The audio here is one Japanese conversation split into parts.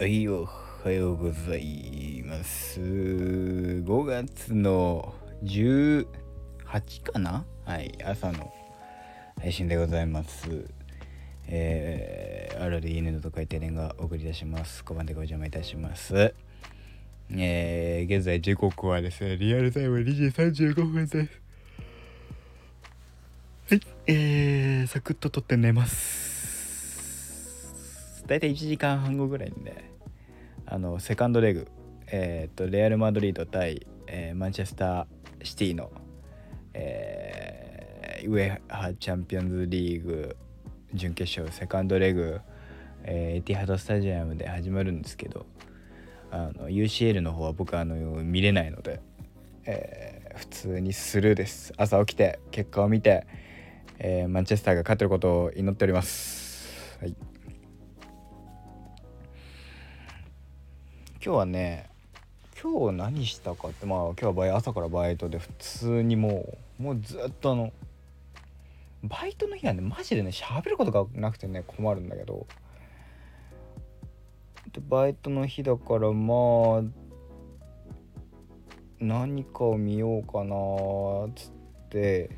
はいおはようございます。5月の18かな？はい朝の配信でございます。えー、RDN のと書いて連がお送りいたします。5番でご邪魔いたします。えー、現在時刻はですねリアルタイム2時35分です。はいえー、サクッと撮って寝ます。大体1時間半後ぐらいにねあのセカンドレグ、えー、とレアル・マドリード対、えー、マンチェスター・シティの、えー、ウェハチャンピオンズリーグ準決勝セカンドレグ、えー、エティハドスタジアムで始まるんですけどあの UCL の方は僕あの見れないので、えー、普通にスルーです。朝起きて結果を見て、えー、マンチェスターが勝ってることを祈っております。はい。今日はね今日何したかってまあ今日はバイ朝からバイトで普通にもうもうずっとあのバイトの日はねマジでね喋ることがなくてね困るんだけど。でバイトの日だからまあ何かを見ようかなっつって。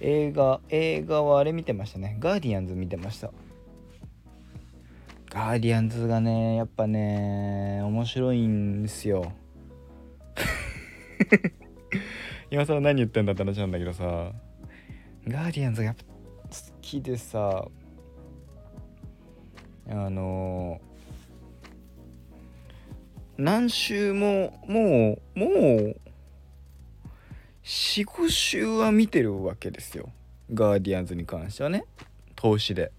映画映画はあれ見てましたね。ガーディアンズ見てました。ガーディアンズがねやっぱね面白いんですよ。今さ何言ってんだって話なんだけどさ。ガーディアンズがやっぱ好きでさあの何週ももうもう45週は見てるわけですよ。ガーディアンズに関してはね。投資で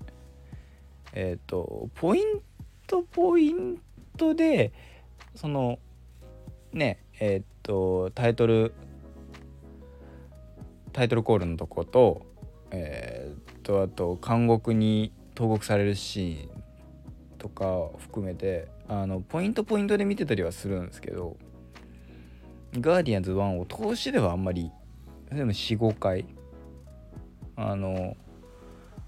えっ、ー、とポイントポイントでそのねえっ、ー、とタイトルタイトルコールのとことえっ、ー、とあと監獄に投獄されるシーンとか含めてあのポイントポイントで見てたりはするんですけどガーディアンズ1を通しではあんまりでも45回あの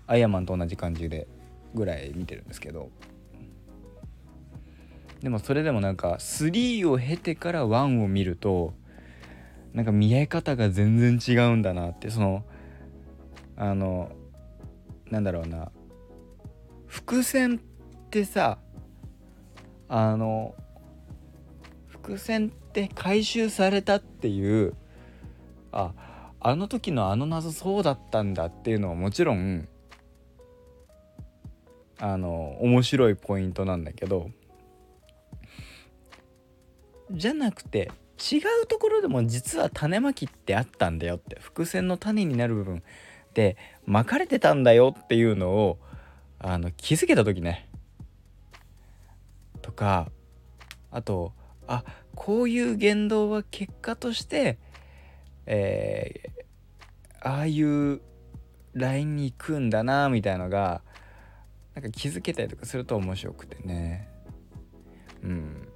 アイアンマンと同じ感じでぐらい見てるんですけど。でもそれでもなんか3を経てから1を見るとなんか見え方が全然違うんだなって。そのあのなんだろうな。伏線ってさあの伏線って回収されたっていうああの時のあの謎そうだったんだっていうのはもちろんあの面白いポイントなんだけどじゃなくて違うところでも実は種まきってあったんだよって伏線の種になる部分で巻かれてたんだよっていうのをあの気づけた時ね。とかあとあこういう言動は結果としてえー、ああいうラインに行くんだなみたいのがなんか気づけたりとかすると面白くてね。うん。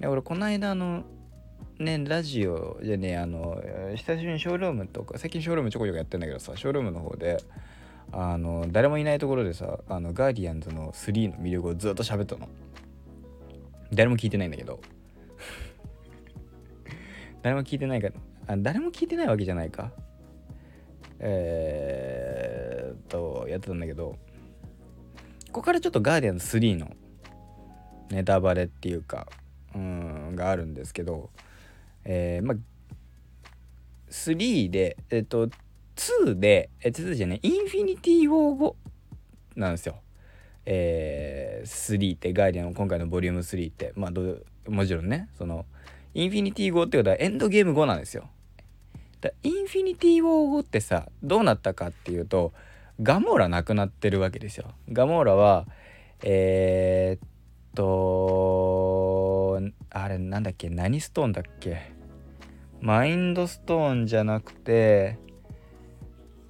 で俺この間あのねラジオでねあの久しぶりにショールームとか最近ショールームちょこちょこやってんだけどさショールームの方であの誰もいないところでさあのガーディアンズの3の魅力をずっと喋ったの。誰も聞いてないんだけど。誰も聞いてないかあ誰も聞いてないわけじゃないか。えー、っとやってたんだけど。こからちょっとガーディアンズ3のネタバレっていうかうんがあるんですけどえー、まあ3でえっと2でえ2じゃねインフィニティ・ウォー後なんですよ。えー、3ってガーディアン今回のボリューム3って。まあどもちろんねそのインフィニティ後ってことはエンドゲーム後なんですよ。だインフィニティ・ウォー後ってさどうなったかっていうとガモーラなくなってるわけですよ。ガモーラはえー、っとあれなんだっけ？何ストーンだっけ？マインドストーンじゃなくて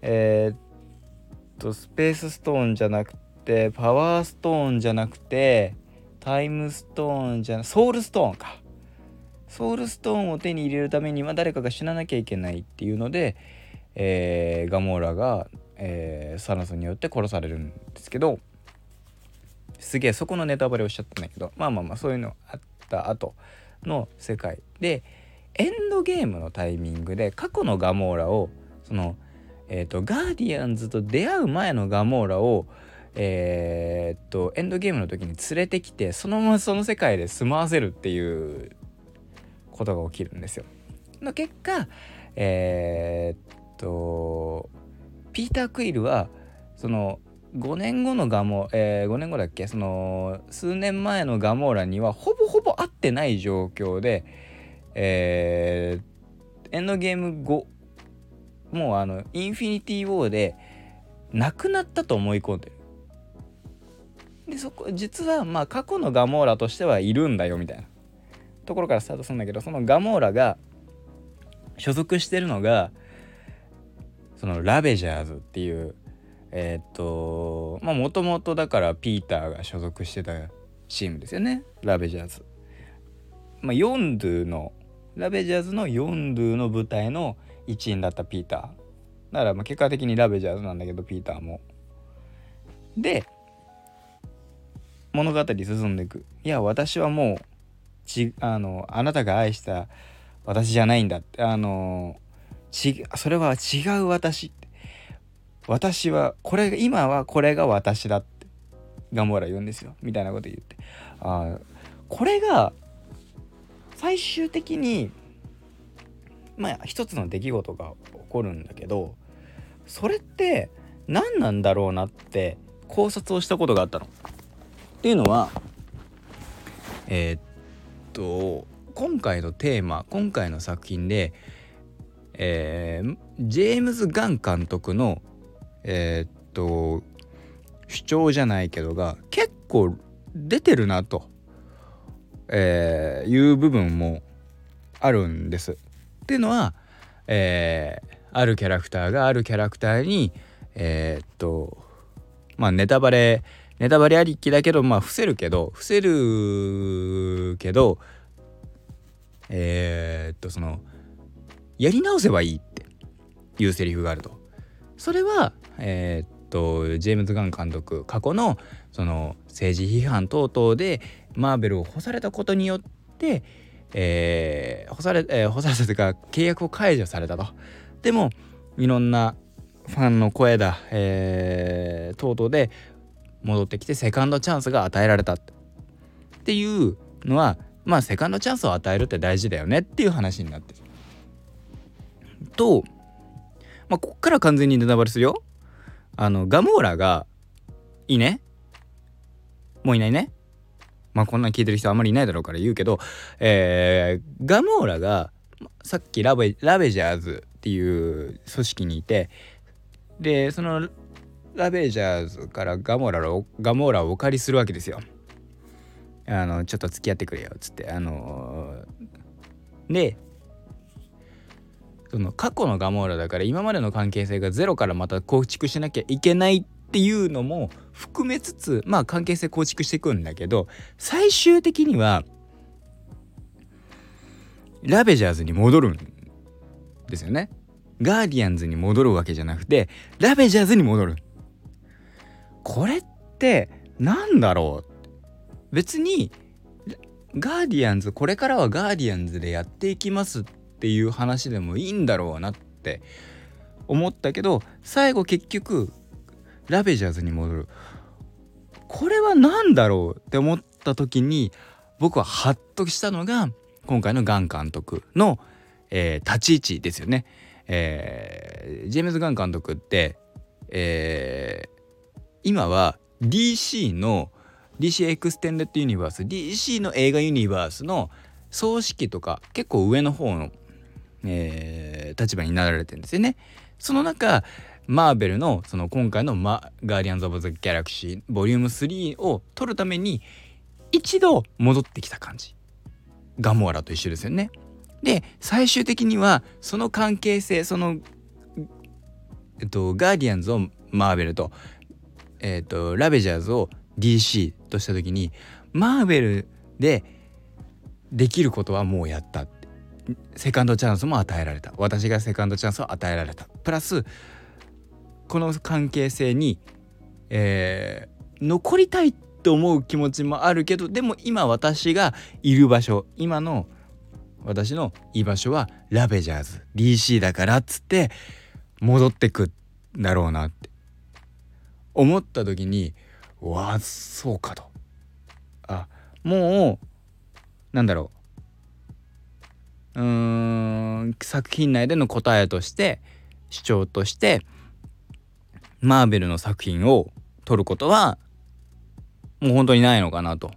えー、っとスペースストーンじゃなくてパワーストーンじゃなくてタイムストーンじゃなソウルストーンか。ソウルストーンを手に入れるためには誰かが死ななきゃいけないっていうので、えー、ガモーラがえー、サナスによって殺されるんですけどすげえそこのネタバレをしちゃったんだけどまあまあまあそういうのあった後の世界でエンドゲームのタイミングで過去のガモーラをそのえっ、ー、とガーディアンズと出会う前のガモーラをえー、っとエンドゲームの時に連れてきてそのままその世界で住まわせるっていうことが起きるんですよ。の結果えー、っとピーター・クイルはその5年後のガモ、えー、5年後だっけ？その数年前のガモーラにはほぼほぼ会ってない状況で、えー、エンドゲーム後もうあのインフィニティ・ウォーで亡くなったと思い込んでる。でそこ実はまあ過去のガモーラとしてはいるんだよみたいなところからスタートするんだけどそのガモーラが所属してるのがそのラベジャーズっていうえー、っとまあもともとだからピーターが所属してたチームですよねラベジャーズ。まあ、ヨンドゥのラベジャーズのヨンドゥの舞台の一員だったピーター。だからまあ結果的にラベジャーズなんだけどピーターも。で物語進んでいく。いや私はもうちあのあなたが愛した私じゃないんだってあのちそれは違う私。って私はこれ今はこれが私だってガモーラ言うんですよ。みたいなこと言って。あこれが最終的にまあ一つの出来事が起こるんだけどそれって何なんだろうなって考察をしたことがあったの。っていうのはえー、っと今回のテーマ今回の作品で、えー、ジェームズ・ガン監督のえー、っと主張じゃないけどが結構出てるなと、えー、いう部分もあるんです。っていうのは、えー、あるキャラクターがあるキャラクターにえー、っとまあネタバレネタバレありきだけどまあ伏せるけど伏せるけどえー、っとそのやり直せばいいっていうセリフがあると。それはえー、っとジェームズ・ガン監督過去のその政治批判等々でマーベルを干されたことによって、えー、干され、えー、干されたというか契約を解除されたと。でもいろんなファンの声だ、えー、等々で戻ってきてセカンドチャンスが与えられたっていうのはまあセカンドチャンスを与えるって大事だよねっていう話になってる。とまあこっから完全にネタバレするよ。あのガモーラがいいね？もういないね？まあこんなん聞いてる人あんまりいないだろうから言うけど、えー、ガモーラがさっきラベラベジャーズっていう組織にいてでそのラベジャーズからガモーラをガモーラをお借りするわけですよ。あのちょっと付き合ってくれよっつってあのー、でその過去のガモーラだから今までの関係性がゼロからまた構築しなきゃいけないっていうのも含めつつまあ関係性構築していくんだけど最終的にはラベジャーズに戻るんですよね。ガーディアンズに戻るわけじゃなくてラベジャーズに戻る。これって何だろう？別にガーディアンズこれからはガーディアンズでやっていきますってっていう話でもいいんだろうなって思ったけど最後結局ラベジャーズに戻るこれは何だろうって思った時に僕はハッとしたのが今回のガン監督の、えー、立ち位置ですよね。えー、ジェームズ・ガン監督って、えー、今は DC の DC エクステンデッドユニバース DC の映画ユニバースの総指揮とか結構上の方のえー、立場になられてるんですよね。その中マーベルのその今回のマ「ガーディアンズ・オブ・ザ・ギャラクシー」ボリューム3を撮るために一度戻ってきた感じガモーラと一緒ですよね。で最終的にはその関係性その、えっと、ガーディアンズをマーベルと,、えっとラベジャーズを DC とした時にマーベルでできることはもうやったセカンドチャンスも与えられた。私がセカンドチャンスを与えられた。プラスこの関係性に、えー、残りたいって思う気持ちもあるけどでも今私がいる場所今の私の居場所はラベジャーズ。DC だからっつって戻ってくんだろうなって。思った時にわあそうかと。あもうなんだろう。うーん作品内での答えとして主張としてマーベルの作品を撮ることはもう本当にないのかなと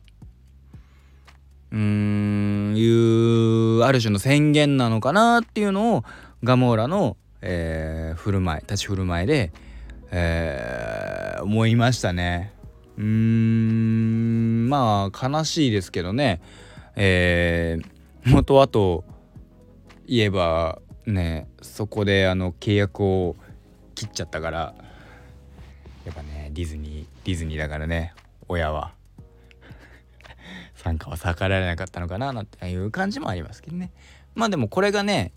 うーんいうある種の宣言なのかなっていうのをガモーラの、えー、振る舞い立ち振る舞いで、えー、思いましたね。うーんまあ悲しいですけどねえー、元はと言えばねそこであの契約を切っちゃったからやっぱねディズニーディズニーだからね親は。参加は逆らえなかったのかななんていう感じもありますけどね。まあでもこれがね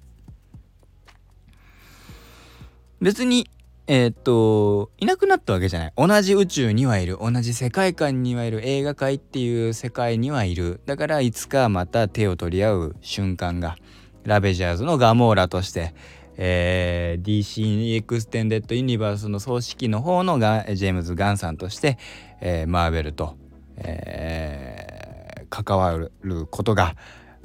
別にえー、っといなくなったわけじゃない。同じ宇宙にはいる。同じ世界観にはいる。映画界っていう世界にはいる。だからいつかまた手を取り合う瞬間がラベジャーズのガモーラとして、えー、DC エクステンデッド・ユニバースの総指揮の方のがジェームズ・ガンさんとして、えー、マーベルと、えー、関わることが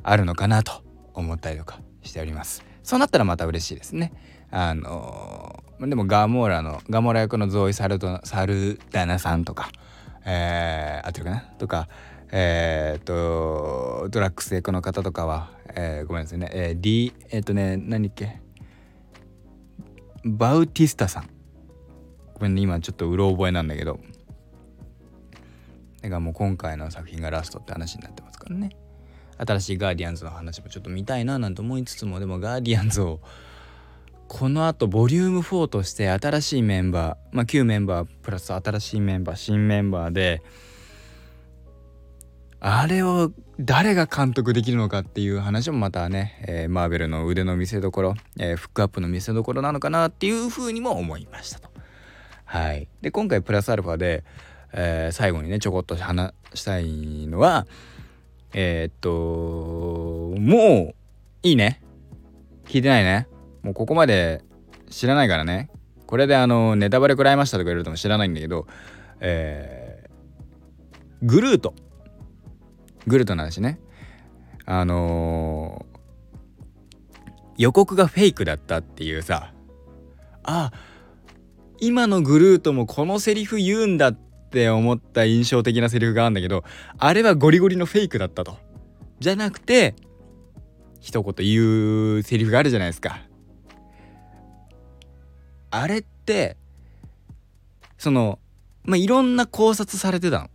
あるのかなと思ったりとかしております。そうなったらまた嬉しいですね。あのー、でもガモーラのガモーラ役のゾーイ・サルダナさんとかえー、合ってるかな？とかえー、っとドラッグス役の方とかは、えー、ごめんなさいね、えー、D えー、っとね何っけ？バウティスタさん。ごめんね今ちょっとうろ覚えなんだけど。だからもう今回の作品がラストって話になってますからね。新しいガーディアンズの話もちょっと見たいななんて思いつつもでもガーディアンズをこのあとボリューム4として新しいメンバーまあ旧メンバープラス新しいメンバー新メンバーであれを誰が監督できるのかっていう話もまたね、えー、マーベルの腕の見せ所、えー、フックアップの見せ所なのかなっていうふうにも思いましたと。はい、で今回プラスアルファで、えー、最後にねちょこっと話したいのはえー、っともういいね。聞いてないね。もうここまで知らないからね。これであのネタバレ食らいましたとか言われても知らないんだけどえー、グルート。グルトの話ね。あのー、予告がフェイクだったっていうさ。あ今のグルートもこのセリフ言うんだって思った印象的なセリフがあるんだけどあれはゴリゴリのフェイクだったと。じゃなくて一言言うセリフがあるじゃないですか。あれってそのまあいろんな考察されてたの。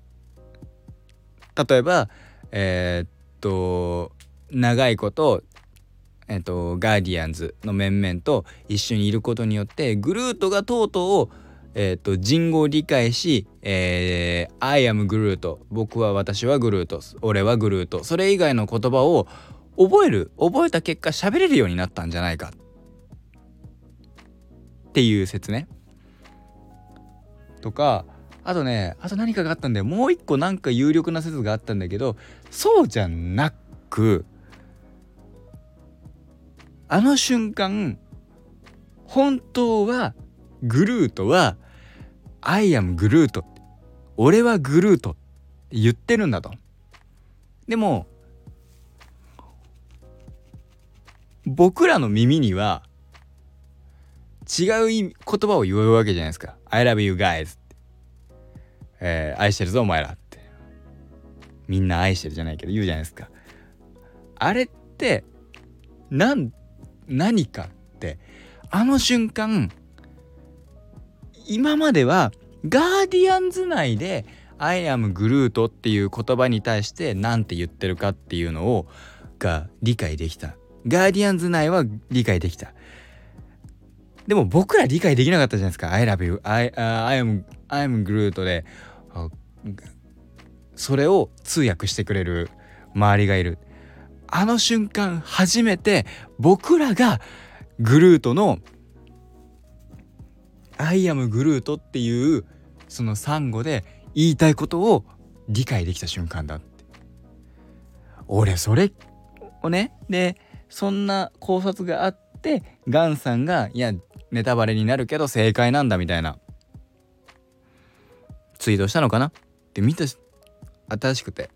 例えばえー、っと長いことえー、っとガーディアンズの面々と一緒にいることによってグルートがとうとうえー、と人語を理解し、えー、I am グルート僕は私はグルート俺はグルートそれ以外の言葉を覚える覚えた結果喋れるようになったんじゃないかっていう説ね。とかあとねあと何かがあったんだよもう一個なんか有力な説があったんだけどそうじゃなくあの瞬間本当はグルートは「I am グルート」俺はグルートって言ってるんだと。でも僕らの耳には違う言葉を言うわけじゃないですか。I love you guys。えー、愛してるぞお前らって。みんな愛してるじゃないけど言うじゃないですか。あれって、なん、何かって、あの瞬間、今まではガーディアンズ内で I am グルートっていう言葉に対して何て言ってるかっていうのをが理解できた。ガーディアンズ内は理解できた。でも僕ら理解できなかったじゃないですか。I love you, I,、I am, I am good で、それを通訳してくれる周りがいる。あの瞬間初めて僕らがグルートの I am グルートっていうそのサンゴで言いたいことを理解できた瞬間だって俺それをねでそんな考察があってガンさんがいやネタバレになるけど正解なんだみたいなツイートしたのかな？って見た新しくて。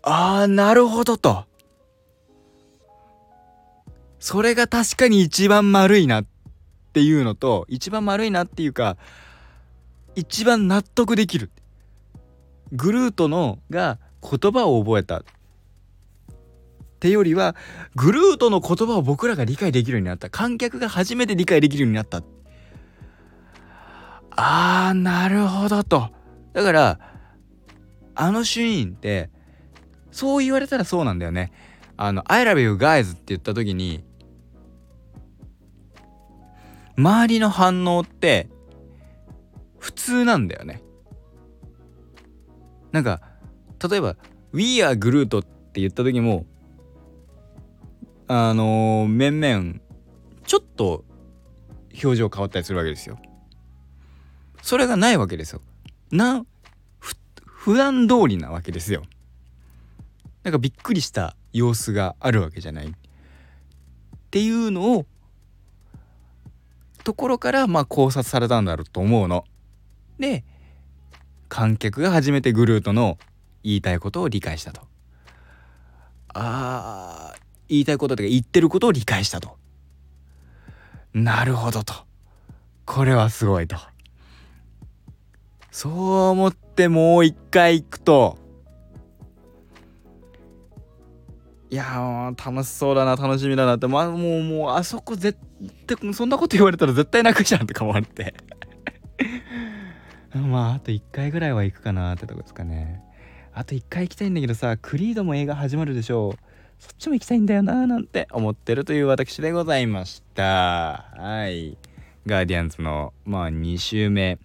ああなるほどと。それが確かに一番丸いなっていうのと一番丸いなっていうか一番納得できる。グルートのが言葉を覚えた。ってよりはグルートの言葉を僕らが理解できるようになった。観客が初めて理解できるようになった。あーなるほどと。だからあのシーンってそう言われたらそうなんだよね。あの「I love you guys」って言った時に周りの反応って普通なんだよね。なんか例えば「We are Groot」って言った時もあのー、面々ちょっと表情変わったりするわけですよ。それがないわけですよなふ普段通りなわけですよなんかびっくりした様子があるわけじゃないっていうのをところからまあ考察されたんだろうと思うの。で観客が初めてグルートの言いたいことを理解したと。あー言いたいことというか言ってることを理解したと。なるほどと。これはすごいと。そう思ってもう一回行くと。いや楽しそうだな楽しみだなって。まあもうもうあそこ絶対そんなこと言われたら絶対泣くじゃんとか思われて。まああと1回ぐらいは行くかなってとこですかね。あと1回行きたいんだけどさクリードも映画始まるでしょう。そっちも行きたいんだよななんて思ってるという私でございました。はい。ガーディアンズのまあ2週目。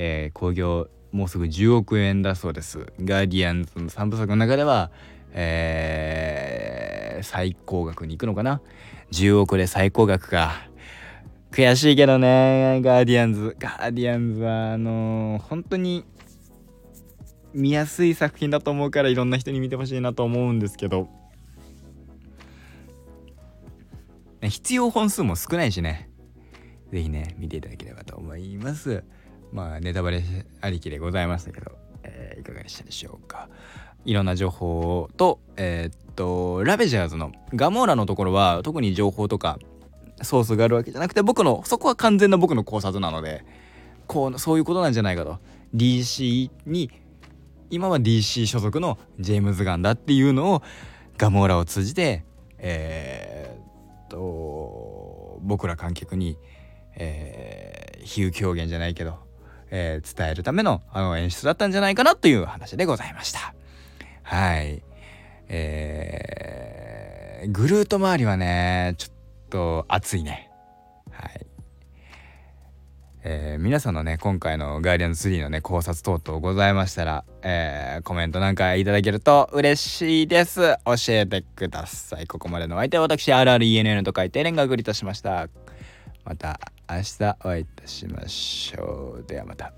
えー、興行もうすぐ10億円だそうです。ガーディアンズの3部作の中ではえー、最高額に行くのかな？10億で最高額か。悔しいけどねガーディアンズ。ガーディアンズはあのー、本当に見やすい作品だと思うからいろんな人に見てほしいなと思うんですけど。必要本数も少ないしね。是非ね見ていただければと思います。まあネタバレありきでございましたけど、えー、いかがでしたでしょうか。いろんな情報とえー、っとラベジャーズのガモーラのところは特に情報とかソースがあるわけじゃなくて僕のそこは完全な僕の考察なのでこうそういうことなんじゃないかと。DC に今は DC 所属のジェームズ・ガンだっていうのをガモーラを通じてえー、っと僕ら観客に、えー、比喩表現じゃないけど、えー、伝えるためのあの演出だったんじゃないかなという話でございました。はい。えー、グルート周りはね、ちょっと熱いね。はい。えー、皆さんのね、今回のガーディアンズ3のね、考察等々ございましたら、えー、コメントなんかいただけると嬉しいです。教えてください。ここまでのお相手は私、RRENN と書いて連絡いたしました。また明日お会いいたしましょう。ではまた。